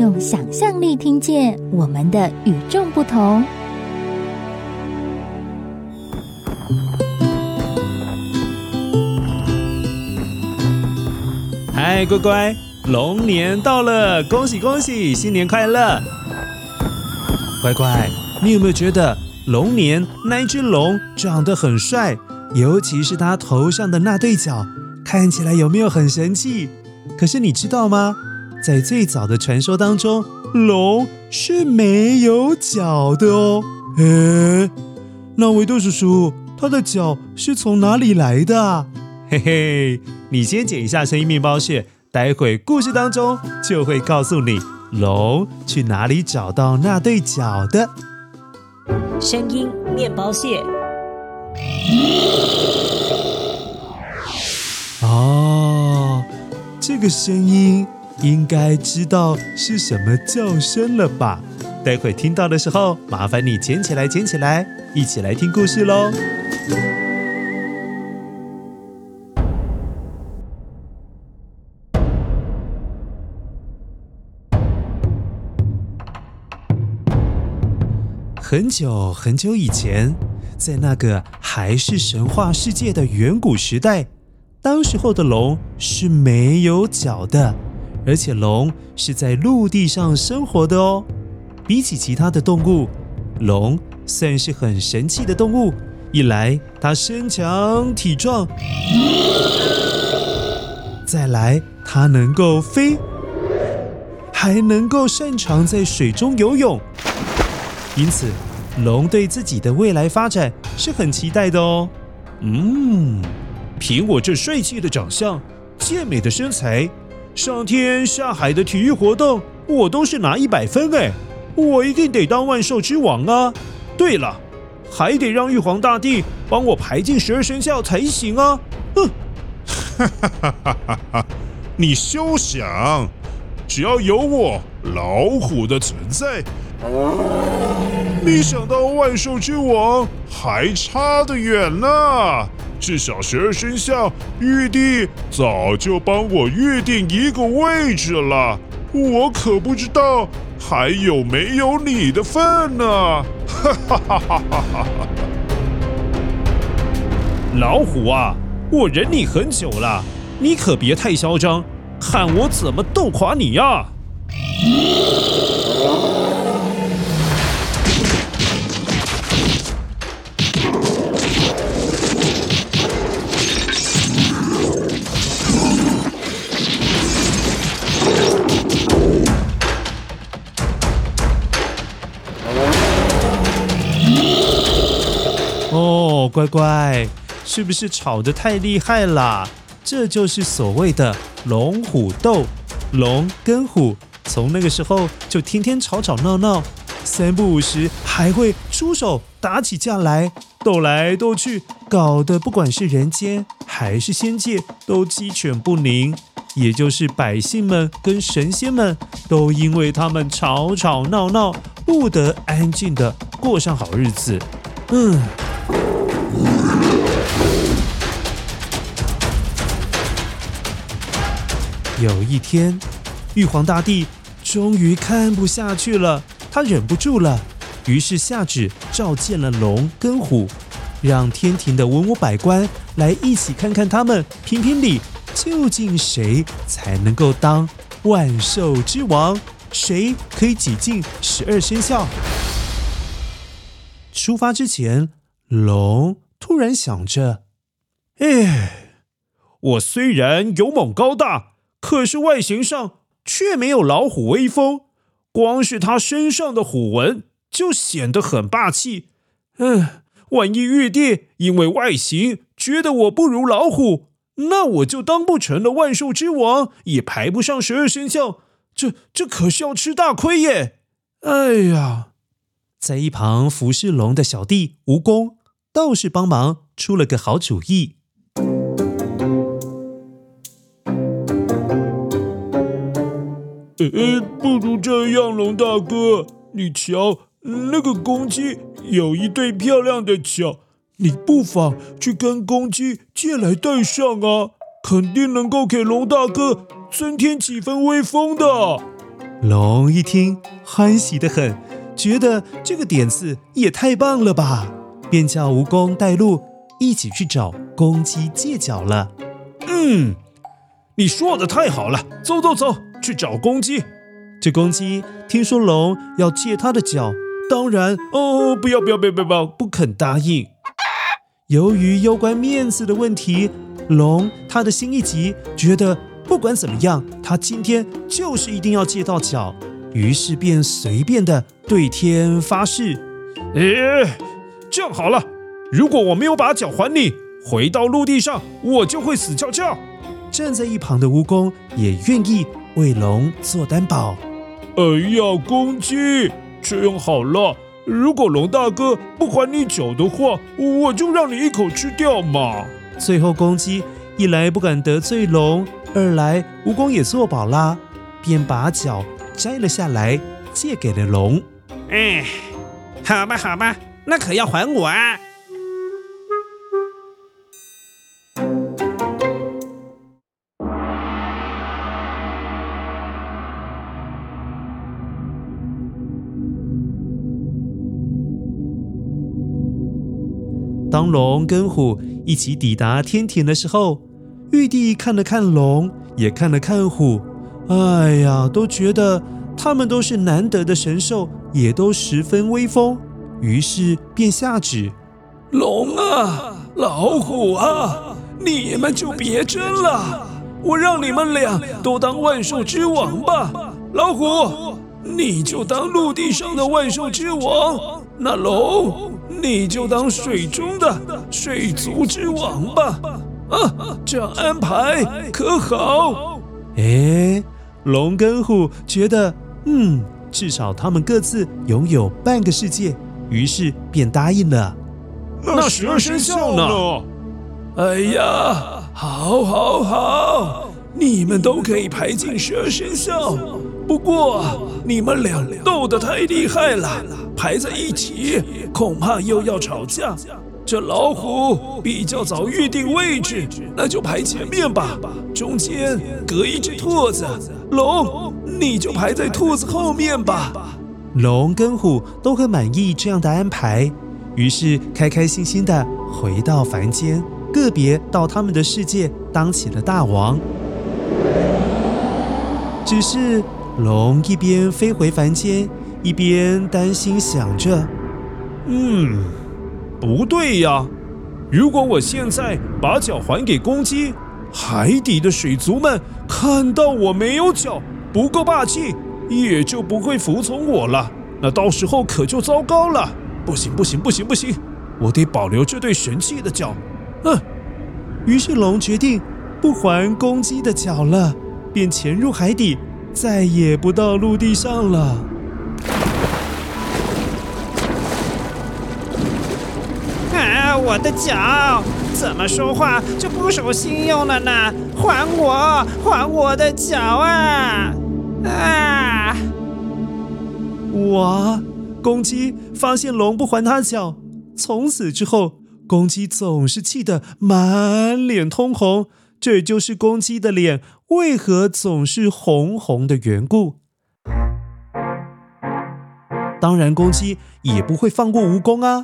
用想象力听见我们的与众不同。嗨，乖乖，龙年到了，恭喜恭喜，新年快乐！乖乖，你有没有觉得龙年那一只龙长得很帅？尤其是它头上的那对角。看起来有没有很神气？可是你知道吗？在最早的传说当中，龙是没有脚的哦。诶，那维多叔叔，他的脚是从哪里来的？嘿嘿，你先剪一下声音面包屑，待会故事当中就会告诉你，龙去哪里找到那对脚的。声音面包屑。哦，这个声音应该知道是什么叫声了吧？待会听到的时候，麻烦你捡起来，捡起来，一起来听故事喽。很久很久以前，在那个还是神话世界的远古时代。当时候的龙是没有脚的，而且龙是在陆地上生活的哦。比起其他的动物，龙算是很神奇的动物。一来，它身强体壮；再来，它能够飞，还能够擅长在水中游泳。因此，龙对自己的未来发展是很期待的哦。嗯。凭我这帅气的长相、健美的身材，上天下海的体育活动，我都是拿一百分哎！我一定得当万兽之王啊！对了，还得让玉皇大帝帮我排进十二生肖才行啊！哼！哈哈哈哈哈哈！你休想！只要有我老虎的存在，你想当万兽之王还差得远呢！至少十二生肖，玉帝早就帮我预定一个位置了，我可不知道还有没有你的份呢！哈哈哈哈哈哈！老虎啊，我忍你很久了，你可别太嚣张，看我怎么斗垮你呀！乖乖，是不是吵得太厉害了？这就是所谓的龙虎斗。龙跟虎从那个时候就天天吵吵闹闹，三不五时还会出手打起架来，斗来斗去，搞得不管是人间还是仙界都鸡犬不宁。也就是百姓们跟神仙们都因为他们吵吵闹闹，不得安静地过上好日子。嗯。有一天，玉皇大帝终于看不下去了，他忍不住了，于是下旨召见了龙跟虎，让天庭的文武百官来一起看看他们评评理，究竟谁才能够当万兽之王，谁可以挤进十二生肖。出发之前，龙突然想着：“哎，我虽然勇猛高大。”可是外形上却没有老虎威风，光是他身上的虎纹就显得很霸气。嗯，万一玉帝因为外形觉得我不如老虎，那我就当不成了万兽之王，也排不上十二生肖，这这可是要吃大亏耶！哎呀，在一旁服侍龙的小弟蜈蚣倒是帮忙出了个好主意。呃，不如这样，龙大哥，你瞧，那个公鸡有一对漂亮的脚，你不妨去跟公鸡借来戴上啊，肯定能够给龙大哥增添几分威风的。龙一听，欢喜的很，觉得这个点子也太棒了吧，便叫蜈蚣带路，一起去找公鸡借脚了。嗯，你说的太好了，走走走，去找公鸡。这公鸡听说龙要借它的脚，当然哦，不要不要不要不要，不肯答应。由于攸关面子的问题，龙他的心一急，觉得不管怎么样，他今天就是一定要借到脚，于是便随便的对天发誓：“哎，这样好了，如果我没有把脚还你，回到陆地上，我就会死翘翘。”站在一旁的蜈蚣也愿意为龙做担保。哎呀，公鸡，这样好了。如果龙大哥不还你脚的话，我就让你一口吃掉嘛。最后，公鸡一来不敢得罪龙，二来蜈蚣也做保啦，便把脚摘了下来，借给了龙。哎，好吧，好吧，那可要还我啊。当龙跟虎一起抵达天庭的时候，玉帝看了看龙，也看了看虎，哎呀，都觉得他们都是难得的神兽，也都十分威风，于是便下旨：龙啊，老虎啊，你们就别争了，我让你们俩都当万兽之王吧。老虎，你就当陆地上的万兽之王，那龙。你就当水中的水族之王吧，啊，这样安排可好？哎，龙跟虎觉得，嗯，至少他们各自拥有半个世界，于是便答应了。那十二生肖呢？哎呀，好，好，好，你们都可以排进十二生肖。不过你们俩斗得太厉害了，排在一起恐怕又要吵架。这老虎比较早预定位置，那就排前面吧，中间隔一只兔子。龙，你就排在兔子后面吧。龙跟虎都很满意这样的安排，于是开开心心的回到凡间，个别到他们的世界当起了大王。只是。龙一边飞回凡间，一边担心想着：“嗯，不对呀！如果我现在把脚还给公鸡，海底的水族们看到我没有脚，不够霸气，也就不会服从我了。那到时候可就糟糕了！不行，不行，不行，不行！我得保留这对神气的脚。嗯。于是龙决定不还公鸡的脚了，便潜入海底。”再也不到陆地上了。啊，我的脚怎么说话就不守信用了呢？还我，还我的脚啊！啊！哇！公鸡发现龙不还他脚，从此之后，公鸡总是气得满脸通红。这就是公鸡的脸为何总是红红的缘故。当然，公鸡也不会放过蜈蚣啊，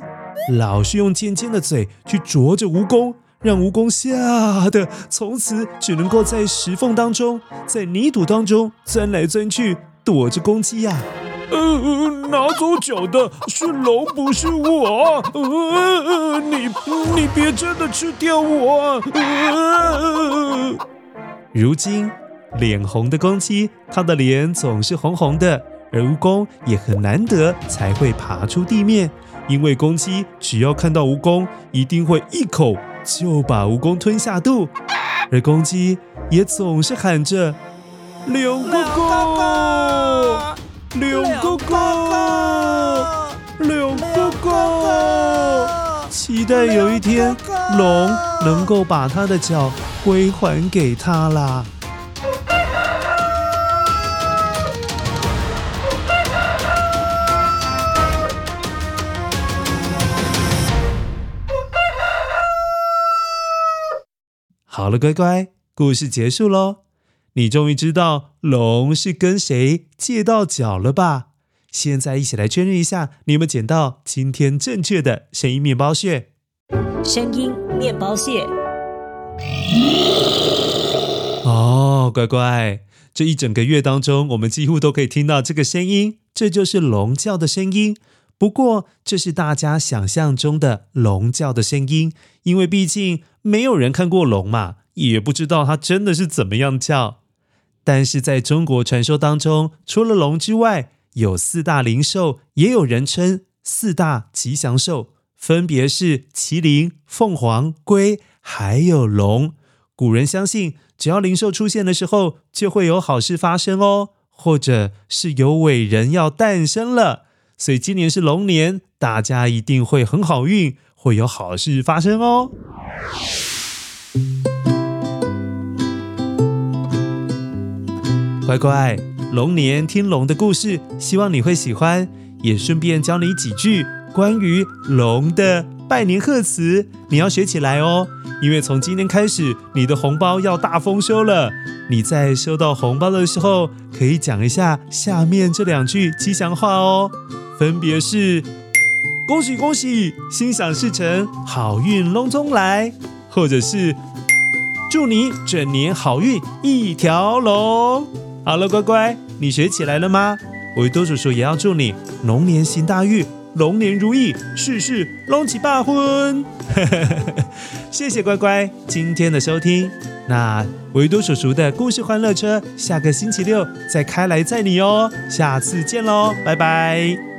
老是用尖尖的嘴去啄着蜈蚣，让蜈蚣吓得从此只能够在石缝当中、在泥土当中钻来钻去，躲着公鸡呀、啊。呃，拿走脚的是龙，不是我。呃，你你别真的吃掉我。呃，如今脸红的公鸡，它的脸总是红红的，而蜈蚣也很难得才会爬出地面，因为公鸡只要看到蜈蚣，一定会一口就把蜈蚣吞下肚，而公鸡也总是喊着。柳哥哥，柳哥哥，柳哥哥，期待有一天龙能够把它的脚归还给他啦。好了，乖乖，故事结束喽。你终于知道龙是跟谁借到脚了吧？现在一起来确认一下，你有没有捡到今天正确的声音面包屑？声音面包屑。哦，乖乖，这一整个月当中，我们几乎都可以听到这个声音，这就是龙叫的声音。不过，这是大家想象中的龙叫的声音，因为毕竟没有人看过龙嘛，也不知道它真的是怎么样叫。但是在中国传说当中，除了龙之外，有四大灵兽，也有人称四大吉祥兽，分别是麒麟、凤凰、龟，还有龙。古人相信，只要灵兽出现的时候，就会有好事发生哦，或者是有伟人要诞生了。所以今年是龙年，大家一定会很好运，会有好事发生哦。乖乖，龙年听龙的故事，希望你会喜欢，也顺便教你几句关于龙的拜年贺词，你要学起来哦。因为从今天开始，你的红包要大丰收了。你在收到红包的时候，可以讲一下下面这两句吉祥话哦。分别是“恭喜恭喜，心想事成，好运隆中来”，或者是“祝你整年好运一条龙”。好了，乖乖，你学起来了吗？维多叔叔也要祝你龙年行大运，龙年如意，事事龙起大婚。谢谢乖乖今天的收听。那维多叔叔的故事欢乐车，下个星期六再开来载你哦。下次见喽，拜拜。